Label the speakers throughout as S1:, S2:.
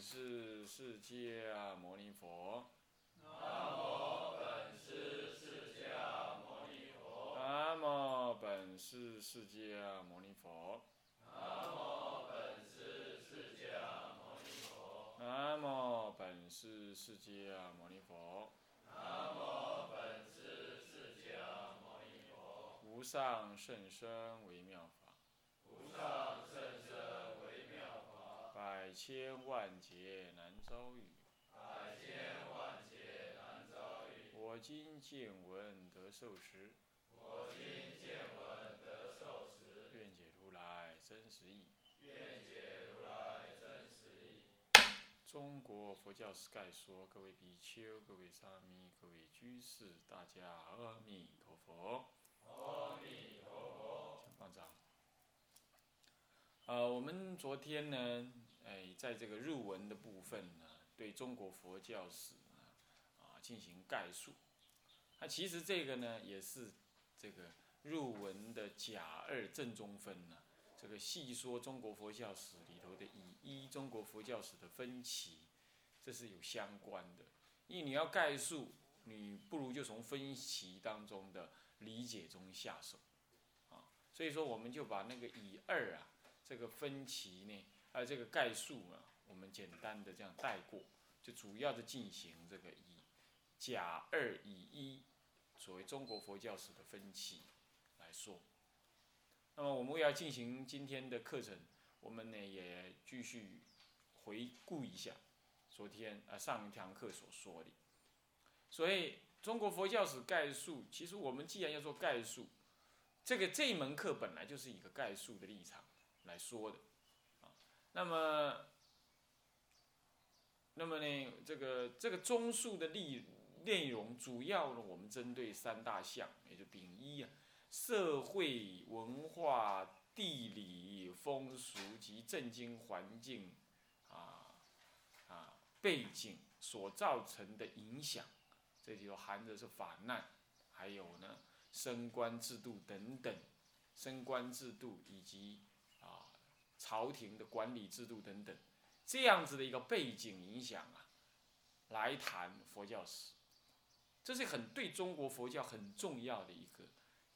S1: 本师释迦牟尼佛。
S2: 南无本师释迦牟尼佛。
S1: 南无本师释迦牟尼佛。
S2: 南无本师释迦牟尼佛。
S1: 南无本师释迦牟尼佛。
S2: 南无本师释迦牟尼佛。
S1: 无上甚深微妙法，
S2: 无上甚深，
S1: 百千万劫难遭遇。
S2: 百千万劫难遭遇。
S1: 我今见闻得受持，
S2: 我今见闻得受持，
S1: 愿解如来真实义。
S2: 愿解如来真实义。
S1: 中国佛教史概说，各位比丘、各位沙弥、各位居士，大家阿弥陀佛。
S2: 阿弥陀佛。
S1: 请放掌。呃，我们昨天呢，哎，在这个入文的部分呢，对中国佛教史呢，啊，进行概述。那其实这个呢，也是这个入文的甲二正中分呢，这个细说中国佛教史里头的以一中国佛教史的分歧，这是有相关的。因为你要概述，你不如就从分歧当中的理解中下手啊。所以说，我们就把那个以二啊，这个分歧呢，呃，这个概述啊，我们简单的这样带过，就主要的进行这个以甲二以一，所谓中国佛教史的分歧来说。那么我们要进行今天的课程，我们呢也继续回顾一下昨天啊上一堂课所说的。所以中国佛教史概述，其实我们既然要做概述，这个这一门课本来就是一个概述的立场来说的，那么，那么呢，这个这个综述的内内容主要呢，我们针对三大项，也就丙一啊，社会文化、地理风俗及政经环境啊啊背景所造成的影响，这就含着是法难，还有呢。升官制度等等，升官制度以及朝廷的管理制度等等，这样子的一个背景影响啊，来谈佛教史，这是很对中国佛教很重要的一个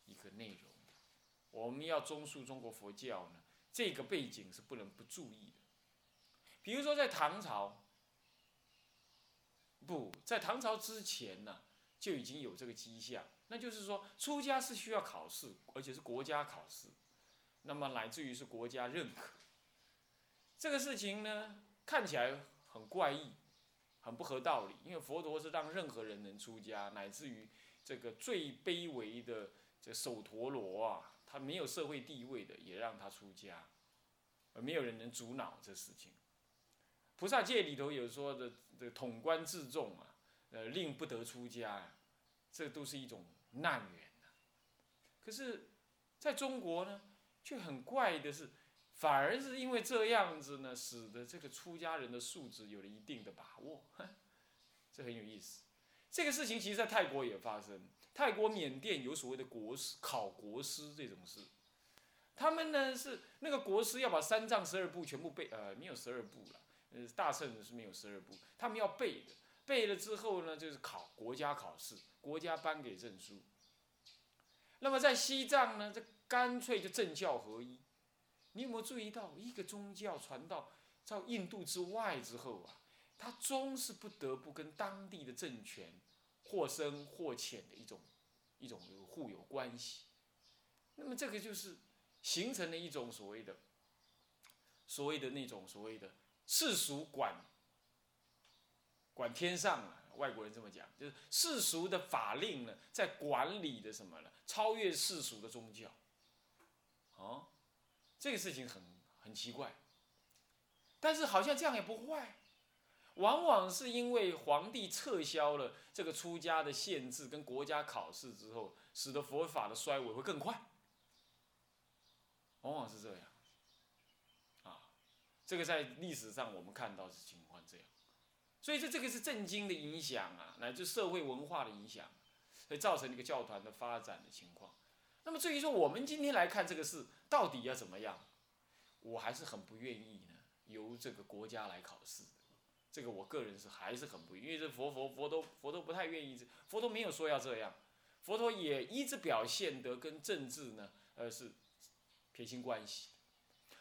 S1: 一个内容。我们要综述中国佛教呢，这个背景是不能不注意的。比如说在唐朝，不在唐朝之前呢，就已经有这个迹象。那就是说，出家是需要考试，而且是国家考试，那么乃至于是国家认可。这个事情呢，看起来很怪异，很不合道理。因为佛陀是让任何人能出家，乃至于这个最卑微的这首陀罗啊，他没有社会地位的，也让他出家，而没有人能阻挠这事情。菩萨戒里头有说的，这统观自重啊，呃，令不得出家。这都是一种难缘呐。可是，在中国呢，却很怪的是，反而是因为这样子呢，使得这个出家人的素质有了一定的把握，这很有意思。这个事情其实，在泰国也发生。泰国、缅甸有所谓的国师考国师这种事，他们呢是那个国师要把三藏十二部全部背，呃，没有十二部了，呃，大圣是没有十二部，他们要背的。背了之后呢，就是考国家考试。国家颁给证书。那么在西藏呢，这干脆就政教合一。你有没有注意到，一个宗教传到到印度之外之后啊，它终是不得不跟当地的政权或深或浅的一种一种互有关系。那么这个就是形成了一种所谓的所谓的那种所谓的世俗管管天上啊。外国人这么讲，就是世俗的法令呢，在管理的什么呢？超越世俗的宗教，哦，这个事情很很奇怪。但是好像这样也不坏，往往是因为皇帝撤销了这个出家的限制跟国家考试之后，使得佛法的衰微会更快。往往是这样，啊，这个在历史上我们看到是情况这样。所以这这个是政经的影响啊，乃至社会文化的影响，会造成一个教团的发展的情况。那么至于说我们今天来看这个事到底要怎么样，我还是很不愿意呢，由这个国家来考试。这个我个人是还是很不，因为这佛佛佛都佛都不太愿意，佛陀没有说要这样，佛陀也一直表现得跟政治呢，呃是撇清关系，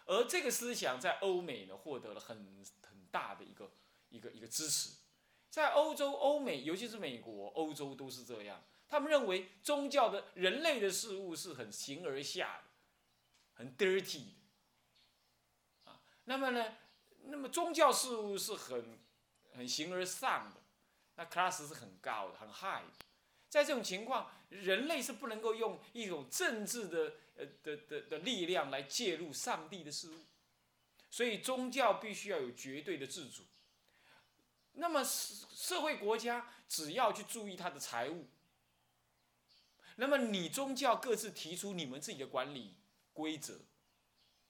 S1: 而这个思想在欧美呢获得了很很大的一个一个一个支持，在欧洲、欧美，尤其是美国、欧洲都是这样，他们认为宗教的人类的事物是很形而下的，很 dirty 的，啊，那么呢，那么宗教事物是很很形而上的，那 class 是很高的，很 high。在这种情况，人类是不能够用一种政治的呃的的的力量来介入上帝的事物，所以宗教必须要有绝对的自主。那么社社会国家只要去注意他的财务，那么你宗教各自提出你们自己的管理规则，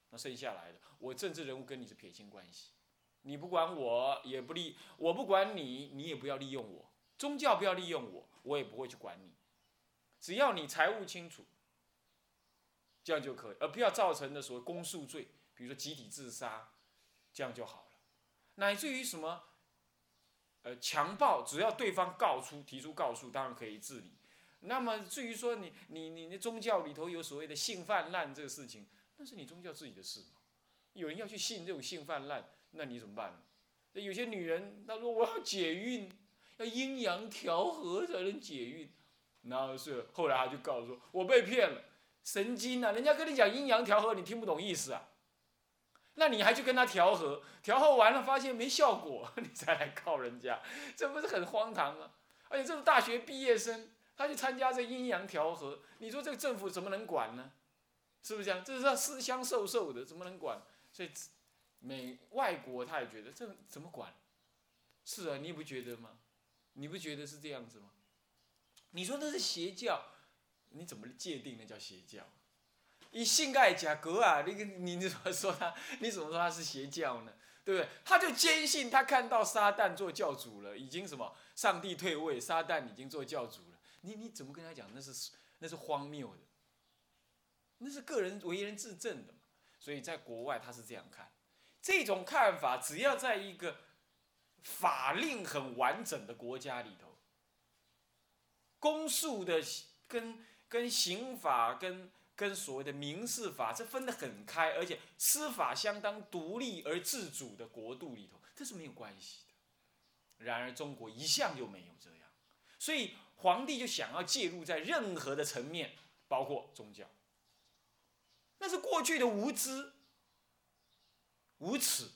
S1: 那剩下来的我政治人物跟你是撇清关系。你不管我，也不利；我不管你，你也不要利用我。宗教不要利用我，我也不会去管你。只要你财务清楚，这样就可以，而不要造成的所谓公诉罪，比如说集体自杀，这样就好了。乃至于什么，呃，强暴，只要对方告出、提出告诉，当然可以治理。那么至于说你、你、你那宗教里头有所谓的性泛滥这个事情，那是你宗教自己的事嘛。有人要去信这种性泛滥。那你怎么办呢？有些女人她说我要解孕，要阴阳调和才能解孕，然后是后来她就告诉说，我被骗了，神经啊！人家跟你讲阴阳调和，你听不懂意思啊？那你还去跟他调和，调和完了发现没效果，你再来告人家，这不是很荒唐吗？而且这是大学毕业生，他去参加这阴阳调和，你说这个政府怎么能管呢？是不是这样？这是他私相授受的，怎么能管？所以。美外国他也觉得这怎么管？是啊，你不觉得吗？你不觉得是这样子吗？你说那是邪教，你怎么界定那叫邪教？以性爱假格啊，你你你怎么说他？你怎么说他是邪教呢？对不对？他就坚信他看到撒旦做教主了，已经什么？上帝退位，撒旦已经做教主了。你你怎么跟他讲？那是那是荒谬的，那是个人为人自证的所以在国外他是这样看。这种看法，只要在一个法令很完整的国家里头，公诉的跟跟刑法跟跟所谓的民事法是分得很开，而且司法相当独立而自主的国度里头，这是没有关系的。然而中国一向就没有这样，所以皇帝就想要介入在任何的层面，包括宗教，那是过去的无知。无耻，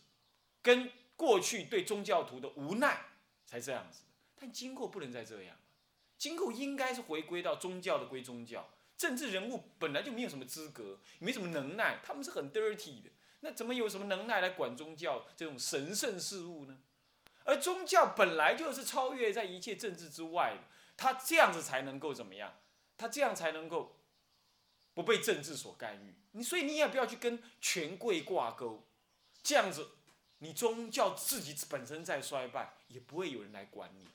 S1: 跟过去对宗教徒的无奈才这样子但今后不能再这样了，今后应该是回归到宗教的归宗教，政治人物本来就没有什么资格，没什么能耐，他们是很 dirty 的，那怎么有什么能耐来管宗教这种神圣事物呢？而宗教本来就是超越在一切政治之外的，他这样子才能够怎么样？他这样才能够不被政治所干预。你所以你也不要去跟权贵挂钩。这样子，你宗教自己本身在衰败，也不会有人来管你。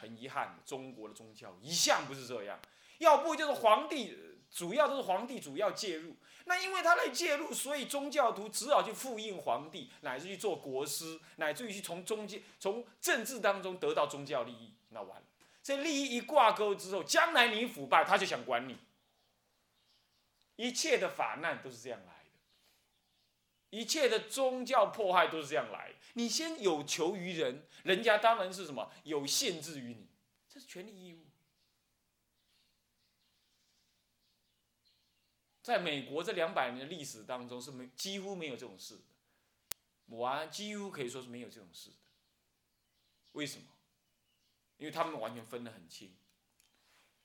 S1: 很遗憾，中国的宗教一向不是这样，要不就是皇帝，主要都是皇帝主要介入。那因为他来介入，所以宗教徒只好去复印皇帝，乃至去做国师，乃至于去从中间、从政治当中得到宗教利益。那完了，这利益一挂钩之后，将来你腐败，他就想管你。一切的法难都是这样来的。一切的宗教迫害都是这样来。你先有求于人，人家当然是什么有限制于你，这是权利义务。在美国这两百年的历史当中，是没几乎没有这种事的，完几乎可以说是没有这种事的。为什么？因为他们完全分得很清。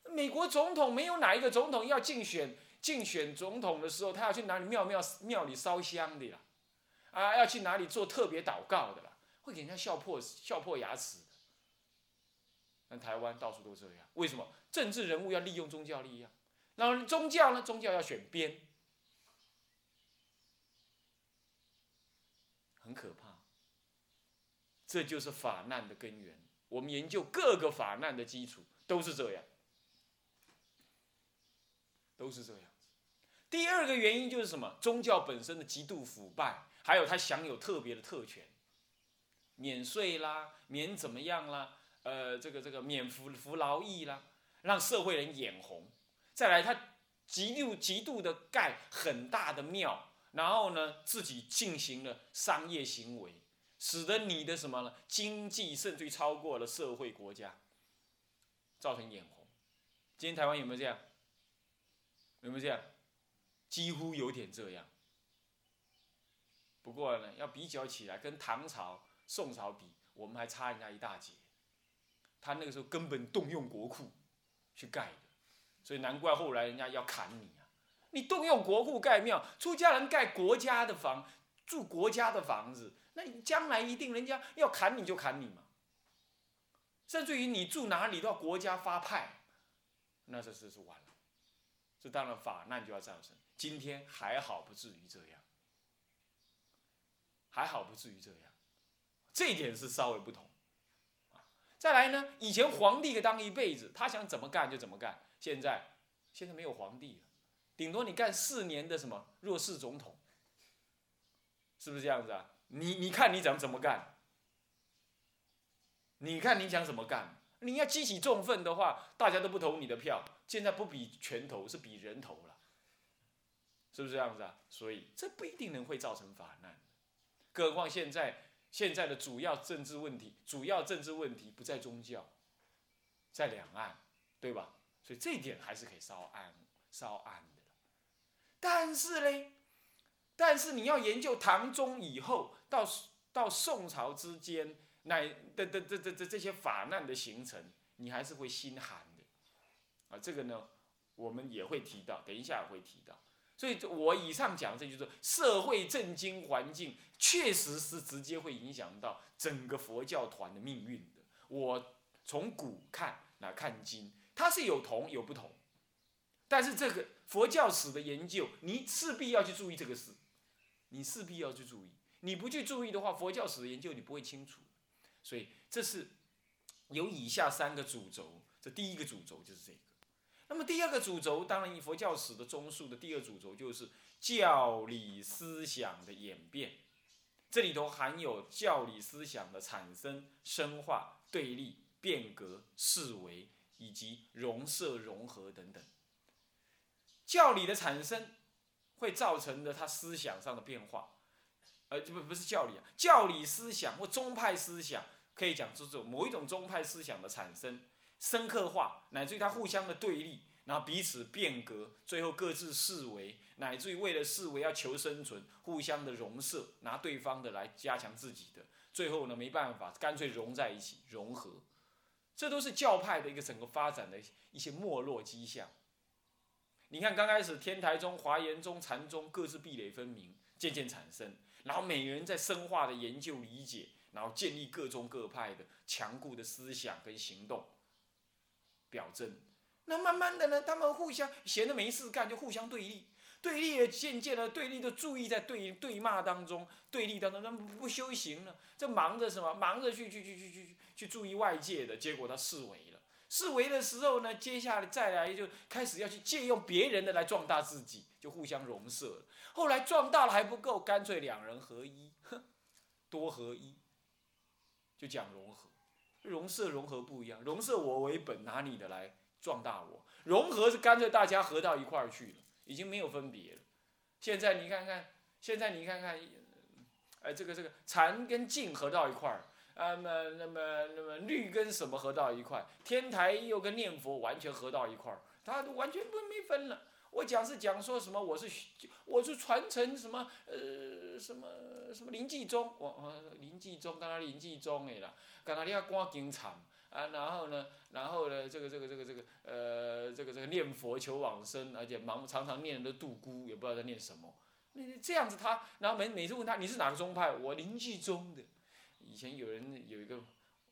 S1: 美国总统没有哪一个总统要竞选。竞选总统的时候，他要去哪里庙庙庙里烧香的啦，啊，要去哪里做特别祷告的啦，会给人家笑破笑破牙齿的。但台湾到处都这样，为什么？政治人物要利用宗教力量，然后宗教呢？宗教要选边，很可怕。这就是法难的根源。我们研究各个法难的基础都是这样，都是这样。第二个原因就是什么？宗教本身的极度腐败，还有它享有特别的特权。免税啦，免怎么样啦，呃，这个这个免服服劳役啦，让社会人眼红。再来，他极度极度的盖很大的庙，然后呢，自己进行了商业行为，使得你的什么呢？经济甚至于超过了社会国家，造成眼红。今天台湾有没有这样？有没有这样？几乎有点这样。不过呢，要比较起来，跟唐朝、宋朝比，我们还差人家一大截。他那个时候根本动用国库去盖的，所以难怪后来人家要砍你啊！你动用国库盖庙，出家人盖国家的房，住国家的房子，那你将来一定人家要砍你就砍你嘛。甚至于你住哪里都要国家发派，那这是是完了。这当然法难就要造成。今天还好不至于这样。还好不至于这样，这一点是稍微不同，啊，再来呢，以前皇帝给当一辈子，他想怎么干就怎么干，现在现在没有皇帝了，顶多你干四年的什么弱势总统，是不是这样子啊？你你看你怎么怎么干？你看你想怎么干？你要激起众愤的话，大家都不投你的票，现在不比拳头，是比人头了，是不是这样子啊？所以这不一定能会造成法难。更何况现在现在的主要政治问题，主要政治问题不在宗教，在两岸，对吧？所以这一点还是可以稍安稍安的。但是嘞，但是你要研究唐中以后到到宋朝之间，乃的的的的这些法难的形成，你还是会心寒的。啊，这个呢，我们也会提到，等一下也会提到。所以，我以上讲这就是社会政经环境，确实是直接会影响到整个佛教团的命运的。我从古看来看今，它是有同有不同，但是这个佛教史的研究，你势必要去注意这个事，你势必要去注意，你不去注意的话，佛教史的研究你不会清楚。所以，这是有以下三个主轴，这第一个主轴就是这个。那么第二个主轴，当然以佛教史的综述的第二主轴就是教理思想的演变，这里头含有教理思想的产生、深化、对立、变革、视为以及融摄融合等等。教理的产生会造成的他思想上的变化，呃，不不是教理啊，教理思想或宗派思想可以讲这种某一种宗派思想的产生。深刻化，乃至于它互相的对立，然后彼此变革，最后各自视为，乃至于为了视为要求生存，互相的融摄，拿对方的来加强自己的，最后呢没办法，干脆融在一起，融合，这都是教派的一个整个发展的一些没落迹象。你看刚开始天台宗、华严宗、禅宗各自壁垒分明，渐渐产生，然后每个人在深化的研究理解，然后建立各宗各派的强固的思想跟行动。表征，那慢慢的呢，他们互相闲着没事干就互相对立，对立也渐渐的对立的注意在对对骂当中，对立当中，那不修行了，这忙着什么？忙着去去去去去去注意外界的结果，他视为了，视为的时候呢，接下来再来就开始要去借用别人的来壮大自己，就互相融摄了。后来壮大了还不够，干脆两人合一，多合一，就讲融合。融摄融合不一样，融摄我为本，拿你的来壮大我；融合是干脆大家合到一块儿去了，已经没有分别了。现在你看看，现在你看看，哎，这个这个禅跟净合到一块儿，啊，那么那么那么律跟什么合到一块？天台又跟念佛完全合到一块儿，它完全不没分了。我讲是讲说什么？我是我是传承什么？呃，什么什么临济宗？我我临济宗，刚刚临济宗的啦，刚刚你要观经禅啊，然后呢，然后呢，这个这个这个这个呃，这个这个念佛求往生，而且忙常常念的度孤，也不知道在念什么。那这样子他，然后每每次问他你是哪个宗派？我临济宗的。以前有人有一个。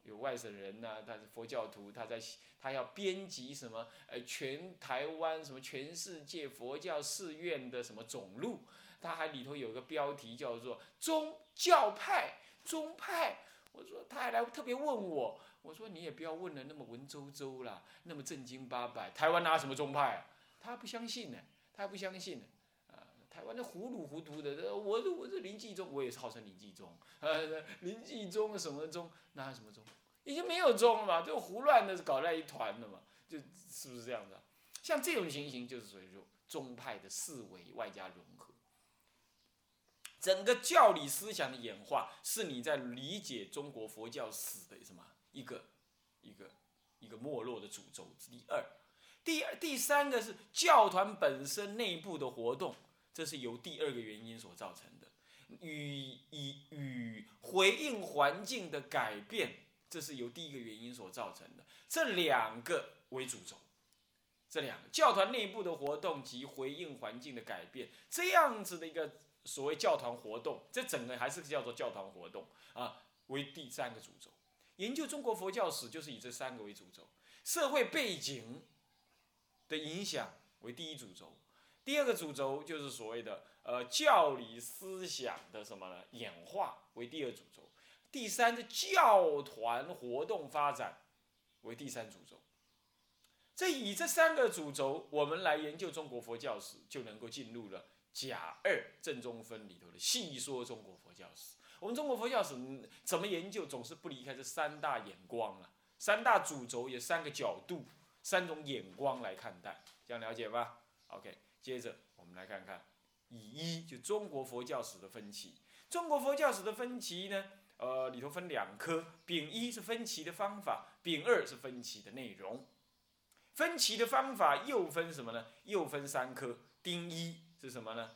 S1: 有外省人呐，他是佛教徒，他在他要编辑什么？呃，全台湾什么全世界佛教寺院的什么总录，他还里头有个标题叫做宗教派宗派。我说他还来特别问我，我说你也不要问的那么文绉绉啦，那么正经八百。台湾哪有什么宗派？他不相信呢，他不相信呢。台湾的糊里糊涂的，我我这林继宗，我也是号称林继宗，呃，林继宗什么宗，哪有什么宗？已经没有宗了嘛，就胡乱的搞在一团了嘛，就是不是这样的？像这种情形，就是属于说宗派的四维外加融合。整个教理思想的演化，是你在理解中国佛教史的什么一个一个一个没落的主轴。第二，第二第三个是教团本身内部的活动，这是由第二个原因所造成的，与以与回应环境的改变，这是由第一个原因所造成的。这两个为主轴，这两个教团内部的活动及回应环境的改变，这样子的一个。所谓教团活动，这整个还是叫做教团活动啊，为第三个主轴。研究中国佛教史就是以这三个为主轴，社会背景的影响为第一主轴，第二个主轴就是所谓的呃教理思想的什么呢？演化为第二主轴，第三是教团活动发展为第三主轴。这以这三个主轴，我们来研究中国佛教史，就能够进入了。甲二正中分里头的细说中国佛教史，我们中国佛教史怎么研究，总是不离开这三大眼光啊，三大主轴，有三个角度，三种眼光来看待，这样了解吧？OK，接着我们来看看乙一，就中国佛教史的分歧。中国佛教史的分歧呢，呃，里头分两科，丙一是分歧的方法，丙二是分歧的内容。分歧的方法又分什么呢？又分三科，丁一。是什么呢？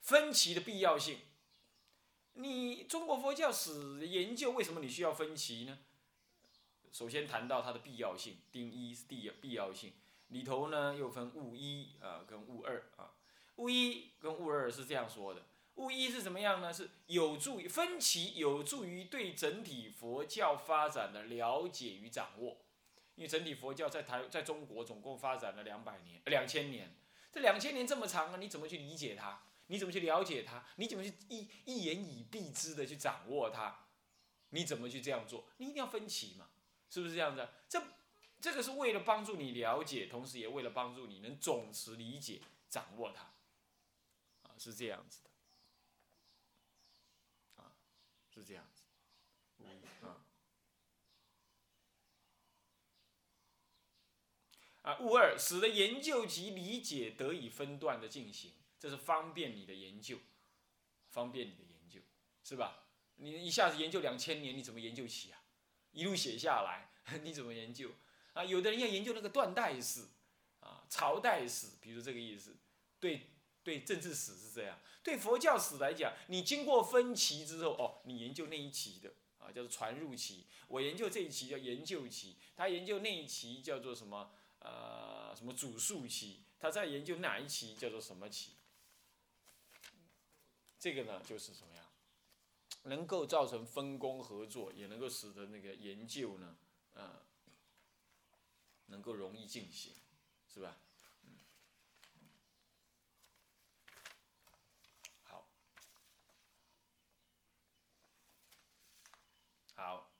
S1: 分歧的必要性。你中国佛教史研究为什么你需要分歧呢？首先谈到它的必要性，丁一是第必要性里头呢又分物一啊跟物二啊。物一跟物二是这样说的：物一是怎么样呢？是有助于分歧，有助于对整体佛教发展的了解与掌握。因为整体佛教在台在中国总共发展了两百年，两千年。这两千年这么长啊，你怎么去理解它？你怎么去了解它？你怎么去一一言以蔽之的去掌握它？你怎么去这样做？你一定要分歧嘛，是不是这样子？这这个是为了帮助你了解，同时也为了帮助你能总持理解、掌握它，啊，是这样子的，啊，是这样子，啊。啊，物二使得研究及理解得以分段的进行，这是方便你的研究，方便你的研究，是吧？你一下子研究两千年，你怎么研究起啊？一路写下来，你怎么研究？啊，有的人要研究那个断代史，啊，朝代史，比如这个意思。对对，政治史是这样。对佛教史来讲，你经过分歧之后，哦，你研究那一期的，啊，叫做传入期。我研究这一期叫研究期，他研究那一期叫做什么？呃，什么主数期？他在研究哪一期叫做什么期？这个呢，就是什么样，能够造成分工合作，也能够使得那个研究呢，呃，能够容易进行，是吧？好，好，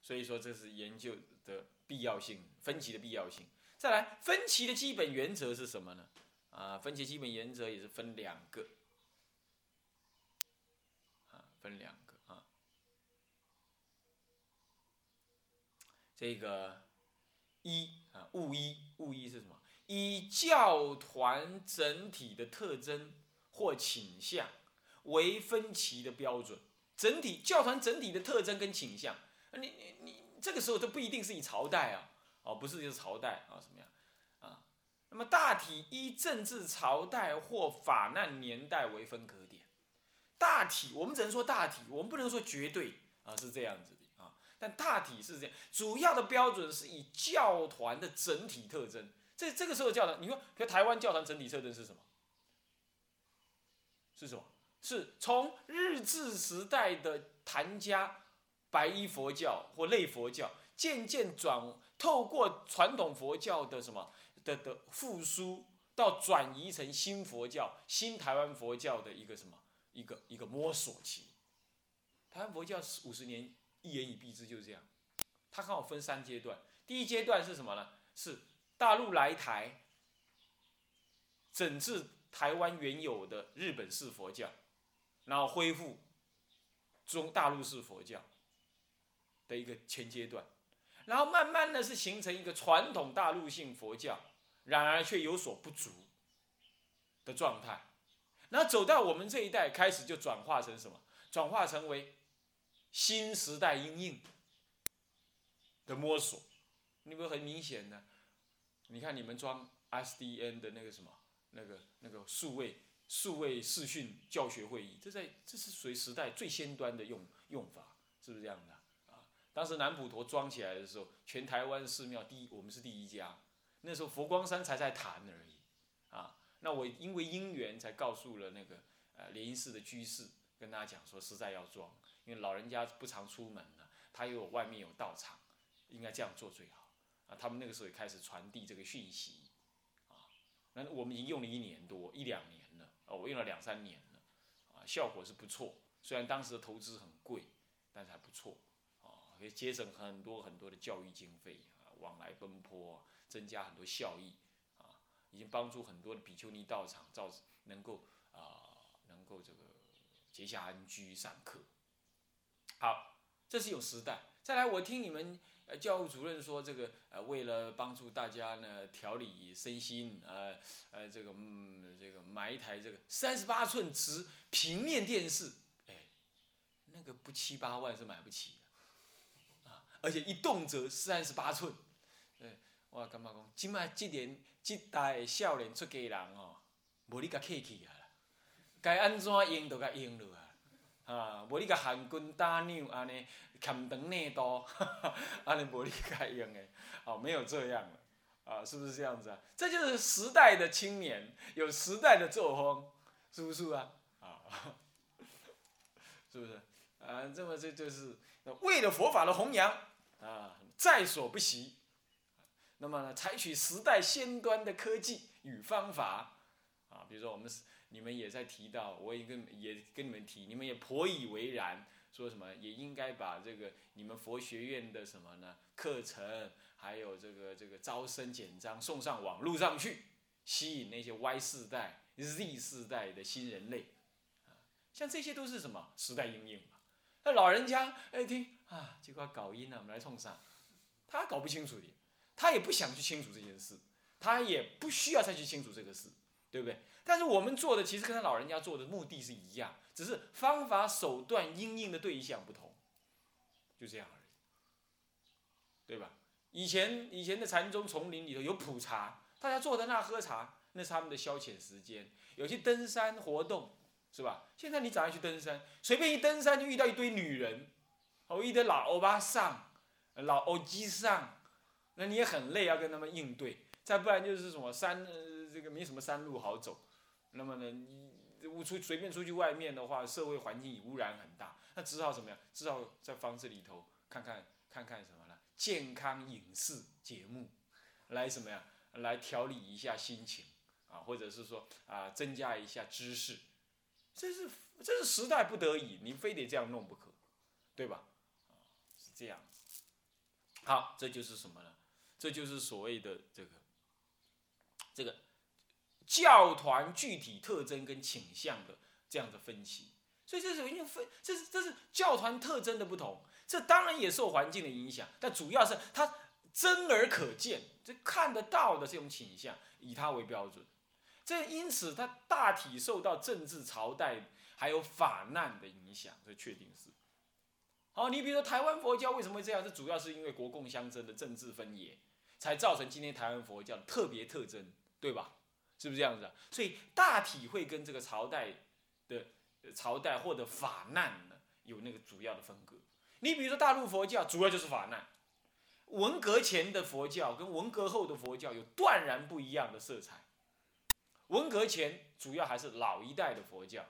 S1: 所以说这是研究的必要性，分歧的必要性。再来，分歧的基本原则是什么呢？啊，分歧基本原则也是分两个，啊，分两个啊。这个一啊，物一，物一是什么？以教团整体的特征或倾向为分歧的标准。整体教团整体的特征跟倾向，你你你，这个时候都不一定是以朝代啊。哦，不是，就是朝代啊，什么样啊？那么大体依政治朝代或法难年代为分隔点。大体我们只能说大体，我们不能说绝对啊，是这样子。但大体是这样，主要的标准是以教团的整体特征。这这个时候教团，你说，比如台湾教团整体特征是什么？是什么？是从日治时代的谭家白衣佛教或类佛教，渐渐转。透过传统佛教的什么的的复苏，到转移成新佛教、新台湾佛教的一个什么一个一个摸索期。台湾佛教五十年一言以蔽之就是这样，它刚好分三阶段。第一阶段是什么呢？是大陆来台，整治台湾原有的日本式佛教，然后恢复中大陆式佛教的一个前阶段，然后慢慢的是形成一个传统大陆性佛教，然而却有所不足的状态，然后走到我们这一代开始就转化成什么？转化成为新时代阴影的摸索，你不很明显的？你看你们装 SDN 的那个什么，那个那个数位数位视讯教学会议，这在这是属于时代最先端的用用法，是不是这样的啊？当时南普陀装起来的时候，全台湾寺庙第一，我们是第一家，那时候佛光山才在谈而已，啊，那我因为因缘才告诉了那个呃莲因寺的居士。跟大家讲说，实在要装，因为老人家不常出门了，他又有外面有道场，应该这样做最好。啊，他们那个时候也开始传递这个讯息，啊，那我们已经用了一年多一两年了，哦，我用了两三年了，啊，效果是不错。虽然当时的投资很贵，但是还不错，啊，可以节省很多很多的教育经费啊，往来奔波，增加很多效益，啊，已经帮助很多的比丘尼道场造能够啊，能够这个。结下安居上课，好，这是有时代。再来，我听你们呃教务主任说，这个呃为了帮助大家呢调理身心，呃呃这个嗯这个买一台这个三十八寸直平面电视，哎，那个不七八万是买不起的，啊，而且一动辄三十八寸，对，我感觉讲，今麦这点这代少年出家人哦，无你甲客气啊。该安怎用就该用落啊！啊，无你甲韩军打鸟安尼，欠长内刀，安尼无你该用的，哦，没有这样了，啊，是不是这样子啊？这就是时代的青年，有时代的作风，是不是啊？啊，是不是？啊，这么这就是为了佛法的弘扬啊，在所不惜。那么呢，采取时代先端的科技与方法啊，比如说我们。你们也在提到，我也跟也跟你们提，你们也颇以为然，说什么也应该把这个你们佛学院的什么呢课程，还有这个这个招生简章送上网络上去，吸引那些 Y 世代、Z 世代的新人类，啊，像这些都是什么时代阴影嘛？那老人家哎听啊，这块搞音啊，我们来冲上，他搞不清楚的，他也不想去清楚这件事，他也不需要再去清楚这个事，对不对？但是我们做的其实跟他老人家做的目的是一样，只是方法手段应应的对象不同，就这样而已，对吧？以前以前的禅宗丛林里头有普茶，大家坐在那喝茶，那是他们的消遣时间。有些登山活动，是吧？现在你早上去登山，随便一登山就遇到一堆女人，哦，一堆老欧巴桑、老欧基上，那你也很累，要跟他们应对。再不然就是什么山，这个没什么山路好走。那么呢，你我出随便出去外面的话，社会环境污染很大，那只好怎么样？只好在房子里头看看看看什么呢？健康影视节目，来什么呀？来调理一下心情啊，或者是说啊，增加一下知识。这是这是时代不得已，你非得这样弄不可，对吧？是这样。好，这就是什么呢？这就是所谓的这个这个。教团具体特征跟倾向的这样的分析，所以这是因为分，这是这是教团特征的不同，这当然也受环境的影响，但主要是它真而可见，这看得到的这种倾向，以它为标准，这因此它大体受到政治朝代还有法难的影响，这确定是。好，你比如说台湾佛教为什么会这样？这主要是因为国共相争的政治分野，才造成今天台湾佛教特别特征，对吧？是不是这样子？所以大体会跟这个朝代的朝代或者法难呢有那个主要的分割。你比如说大陆佛教主要就是法难，文革前的佛教跟文革后的佛教有断然不一样的色彩。文革前主要还是老一代的佛教，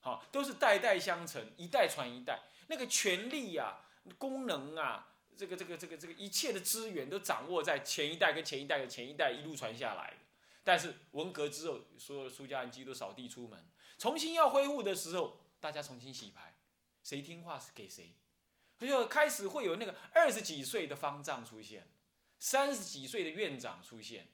S1: 好，都是代代相承，一代传一代，那个权力呀、功能啊，这个这个这个这个一切的资源都掌握在前一代跟前一代的前一代一路传下来的。但是文革之后，所有的出家人基都扫地出门，重新要恢复的时候，大家重新洗牌，谁听话是给谁，就开始会有那个二十几岁的方丈出现，三十几岁的院长出现，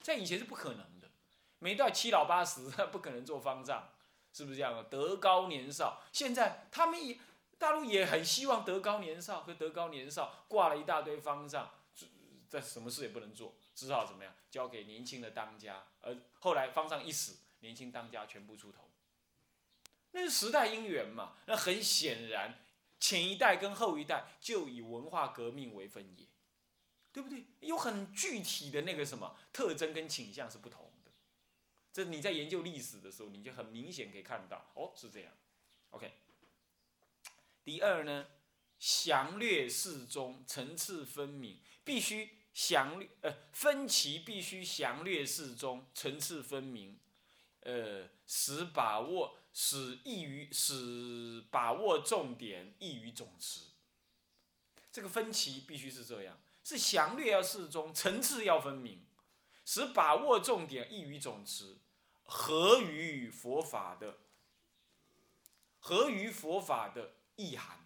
S1: 在以前是不可能的，没到七老八十，不可能做方丈，是不是这样？的？德高年少，现在他们也大陆也很希望德高年少，和德高年少挂了一大堆方丈，这什么事也不能做，只好怎么样？交给年轻的当家。而后来方丈一死，年轻当家全部出头，那是时代因缘嘛。那很显然，前一代跟后一代就以文化革命为分野，对不对？有很具体的那个什么特征跟倾向是不同的。这你在研究历史的时候，你就很明显可以看到，哦，是这样。OK。第二呢，详略适中，层次分明，必须详略呃分歧必须详略适中，层次分明，呃使把握使易于使把握重点易于总持。这个分歧必须是这样，是详略要适中，层次要分明，使把握重点易于总持，合于佛法的合于佛法的。意涵，